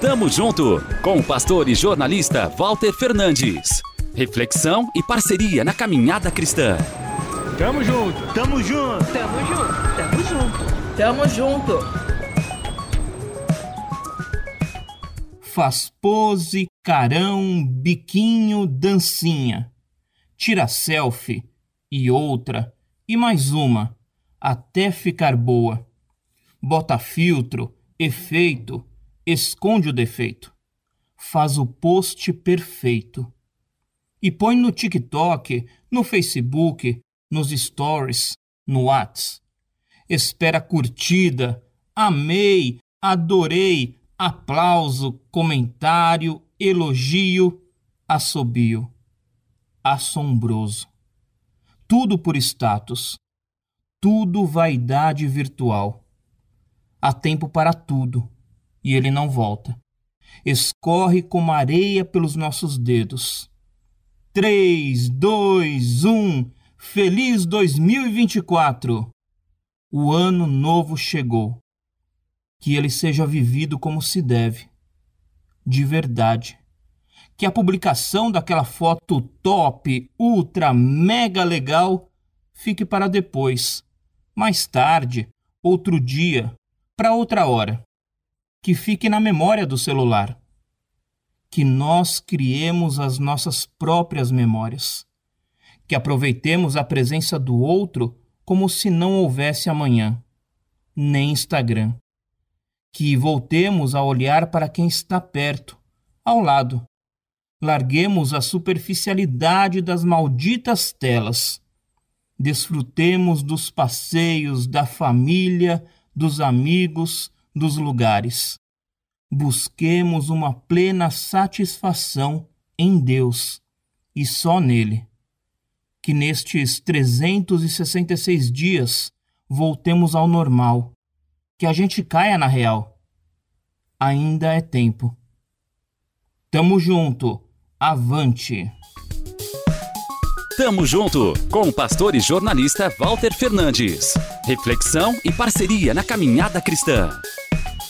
Tamo junto com o pastor e jornalista Walter Fernandes. Reflexão e parceria na caminhada cristã. Tamo junto, tamo junto, tamo junto, tamo junto, tamo junto. Faz pose, carão, biquinho, dancinha. Tira selfie e outra e mais uma, até ficar boa. Bota filtro, efeito, esconde o defeito. Faz o post perfeito. E põe no TikTok, no Facebook, nos stories, no Whats. Espera curtida, amei, adorei, aplauso, comentário, elogio, assobio. Assombroso. Tudo por status. Tudo vaidade virtual. Há tempo para tudo e ele não volta. Escorre como areia pelos nossos dedos. 3, 2, 1. Feliz 2024! O ano novo chegou. Que ele seja vivido como se deve, de verdade. Que a publicação daquela foto top, ultra, mega legal fique para depois, mais tarde, outro dia, para outra hora. Que fique na memória do celular. Que nós criemos as nossas próprias memórias que aproveitemos a presença do outro como se não houvesse amanhã, nem Instagram. Que voltemos a olhar para quem está perto, ao lado. Larguemos a superficialidade das malditas telas. Desfrutemos dos passeios, da família, dos amigos, dos lugares. Busquemos uma plena satisfação em Deus e só nele que nestes 366 dias voltemos ao normal, que a gente caia na real. Ainda é tempo. Tamo junto. Avante. Tamo junto com o pastor e jornalista Walter Fernandes. Reflexão e parceria na caminhada cristã.